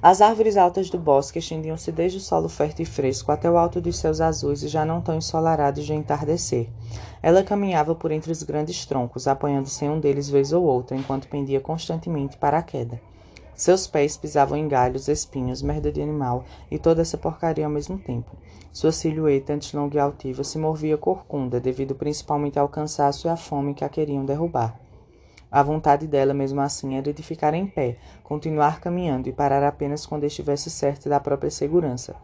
As árvores altas do bosque estendiam-se desde o solo fértil e fresco até o alto dos céus azuis e já não tão ensolarados de entardecer. Ela caminhava por entre os grandes troncos, apoiando-se em um deles vez ou outra, enquanto pendia constantemente para a queda. Seus pés pisavam em galhos, espinhos, merda de animal e toda essa porcaria ao mesmo tempo. Sua silhueta, antes longa e altiva, se movia corcunda, devido principalmente ao cansaço e à fome que a queriam derrubar. A vontade dela, mesmo assim, era de ficar em pé, continuar caminhando e parar apenas quando estivesse certa da própria segurança.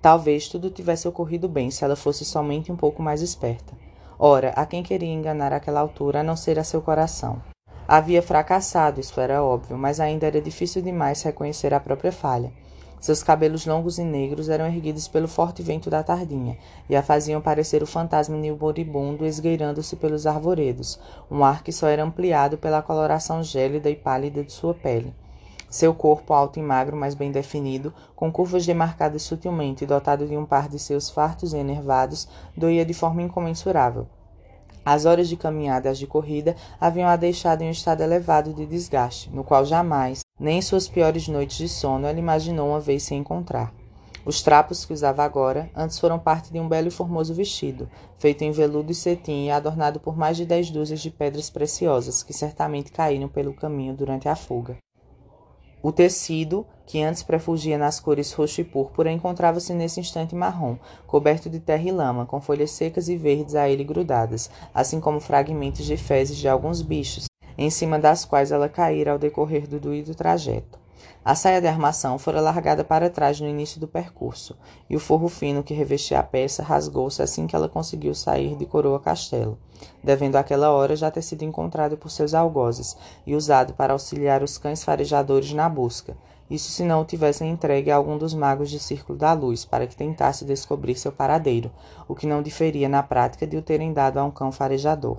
Talvez tudo tivesse ocorrido bem se ela fosse somente um pouco mais esperta. Ora, a quem queria enganar àquela altura a não ser a seu coração? Havia fracassado, isso era óbvio, mas ainda era difícil demais reconhecer a própria falha. Seus cabelos longos e negros eram erguidos pelo forte vento da tardinha e a faziam parecer o fantasma moribundo esgueirando-se pelos arvoredos, um ar que só era ampliado pela coloração gélida e pálida de sua pele. Seu corpo alto e magro, mas bem definido, com curvas demarcadas sutilmente e dotado de um par de seus fartos e enervados, doía de forma incomensurável. As horas de caminhada e as de corrida haviam a deixado em um estado elevado de desgaste, no qual jamais, nem em suas piores noites de sono, ela imaginou uma vez se encontrar. Os trapos que usava agora, antes foram parte de um belo e formoso vestido, feito em veludo e cetim e adornado por mais de dez dúzias de pedras preciosas, que certamente caíram pelo caminho durante a fuga. O tecido, que antes prefugia nas cores roxo e púrpura, encontrava-se nesse instante marrom, coberto de terra e lama, com folhas secas e verdes a ele grudadas, assim como fragmentos de fezes de alguns bichos, em cima das quais ela caíra ao decorrer do doído trajeto. A saia de armação fora largada para trás no início do percurso, e o forro fino que revestia a peça rasgou-se assim que ela conseguiu sair de Coroa Castelo, devendo aquela hora já ter sido encontrado por seus algozes e usado para auxiliar os cães farejadores na busca, isso se não o tivessem entregue a algum dos magos de Círculo da Luz para que tentasse descobrir seu paradeiro, o que não diferia na prática de o terem dado a um cão farejador.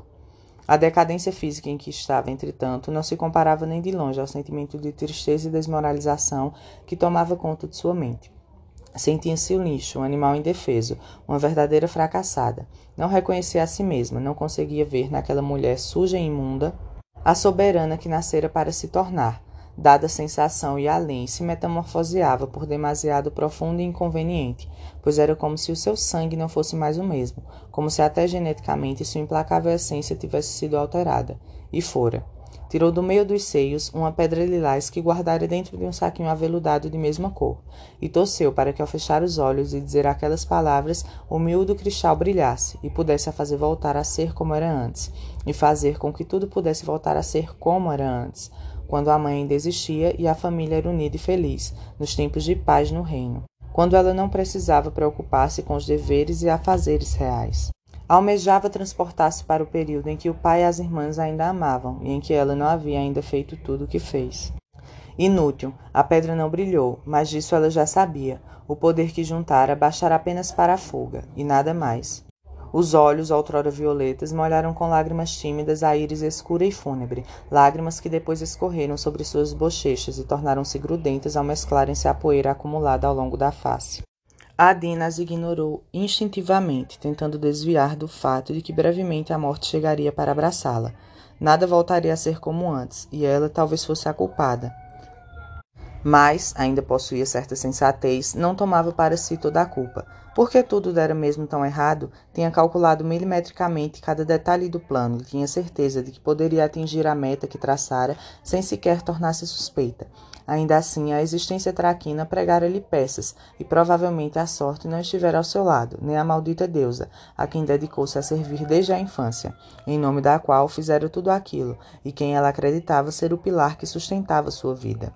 A decadência física em que estava, entretanto, não se comparava nem de longe ao sentimento de tristeza e desmoralização que tomava conta de sua mente. Sentia-se um lixo, um animal indefeso, uma verdadeira fracassada. Não reconhecia a si mesma, não conseguia ver naquela mulher suja e imunda a soberana que nascera para se tornar, dada a sensação e além, se metamorfoseava por demasiado profundo e inconveniente, pois era como se o seu sangue não fosse mais o mesmo, como se até geneticamente sua implacável essência tivesse sido alterada. E fora. Tirou do meio dos seios uma pedra lilás que guardara dentro de um saquinho aveludado de mesma cor, e torceu para que ao fechar os olhos e dizer aquelas palavras, o miúdo cristal brilhasse e pudesse a fazer voltar a ser como era antes, e fazer com que tudo pudesse voltar a ser como era antes, quando a mãe ainda existia e a família era unida e feliz, nos tempos de paz no reino, quando ela não precisava preocupar-se com os deveres e afazeres reais. Almejava transportar-se para o período em que o pai e as irmãs ainda amavam e em que ela não havia ainda feito tudo o que fez. Inútil, a pedra não brilhou, mas disso ela já sabia. O poder que juntara bastará apenas para a fuga, e nada mais. Os olhos, outrora violetas, molharam com lágrimas tímidas a íris escura e fúnebre, lágrimas que depois escorreram sobre suas bochechas e tornaram-se grudentas ao mesclarem-se à poeira acumulada ao longo da face. A Dina as ignorou instintivamente, tentando desviar do fato de que brevemente a morte chegaria para abraçá-la. Nada voltaria a ser como antes, e ela talvez fosse a culpada. Mas, ainda possuía certa sensatez, não tomava para si toda a culpa. Porque tudo dera mesmo tão errado, tinha calculado milimetricamente cada detalhe do plano e tinha certeza de que poderia atingir a meta que traçara sem sequer tornar-se suspeita. Ainda assim, a existência traquina pregara-lhe peças, e provavelmente a sorte não estivera ao seu lado, nem a maldita deusa, a quem dedicou-se a servir desde a infância, em nome da qual fizera tudo aquilo, e quem ela acreditava ser o pilar que sustentava sua vida.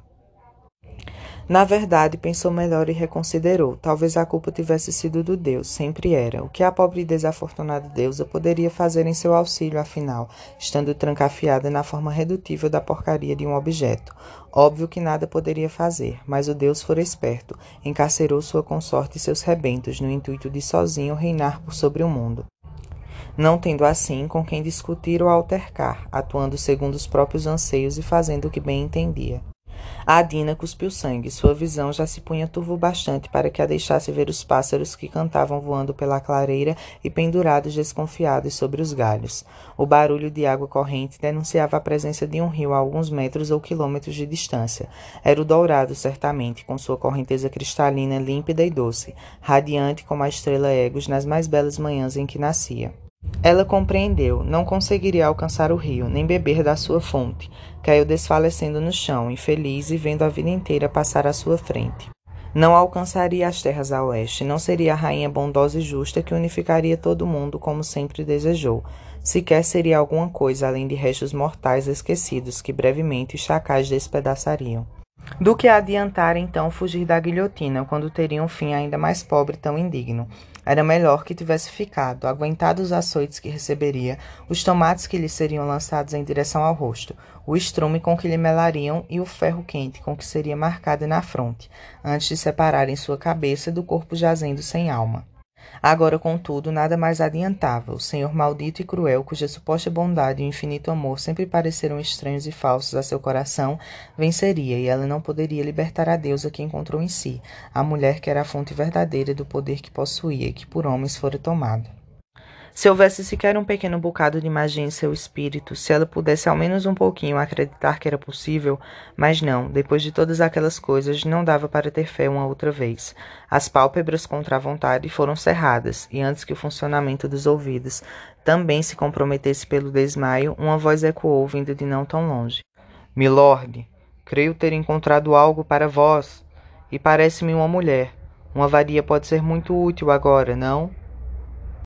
Na verdade, pensou melhor e reconsiderou. Talvez a culpa tivesse sido do Deus, sempre era. O que a pobre e desafortunada deusa poderia fazer em seu auxílio, afinal, estando trancafiada na forma redutível da porcaria de um objeto? Óbvio que nada poderia fazer, mas o Deus fora esperto, encarcerou sua consorte e seus rebentos no intuito de sozinho reinar por sobre o mundo não tendo assim com quem discutir ou altercar, atuando segundo os próprios anseios e fazendo o que bem entendia. A Dina cuspiu sangue. Sua visão já se punha turvo bastante para que a deixasse ver os pássaros que cantavam voando pela clareira e pendurados desconfiados sobre os galhos. O barulho de água corrente denunciava a presença de um rio a alguns metros ou quilômetros de distância. Era o dourado, certamente, com sua correnteza cristalina, límpida e doce, radiante como a estrela Egos nas mais belas manhãs em que nascia. Ela compreendeu, não conseguiria alcançar o rio, nem beber da sua fonte. Caiu desfalecendo no chão, infeliz e vendo a vida inteira passar à sua frente. Não alcançaria as terras a oeste, não seria a rainha bondosa e justa que unificaria todo mundo como sempre desejou. Sequer seria alguma coisa além de restos mortais esquecidos que brevemente os chacais despedaçariam. Do que adiantar então fugir da guilhotina quando teria um fim ainda mais pobre e tão indigno? Era melhor que tivesse ficado, aguentado os açoites que receberia, os tomates que lhe seriam lançados em direção ao rosto, o estrume com que lhe melariam e o ferro quente com que seria marcado na fronte, antes de separarem sua cabeça do corpo jazendo sem alma. Agora, contudo, nada mais adiantava. O Senhor maldito e cruel, cuja suposta bondade e o infinito amor sempre pareceram estranhos e falsos a seu coração, venceria, e ela não poderia libertar a deusa que encontrou em si, a mulher que era a fonte verdadeira do poder que possuía e que por homens fora tomado. Se houvesse sequer um pequeno bocado de magia em seu espírito, se ela pudesse ao menos um pouquinho acreditar que era possível, mas não, depois de todas aquelas coisas, não dava para ter fé uma outra vez. As pálpebras contra a vontade foram cerradas, e antes que o funcionamento dos ouvidos também se comprometesse pelo desmaio, uma voz ecoou vindo de não tão longe. Milord, creio ter encontrado algo para vós, e parece-me uma mulher. Uma varia pode ser muito útil agora, não?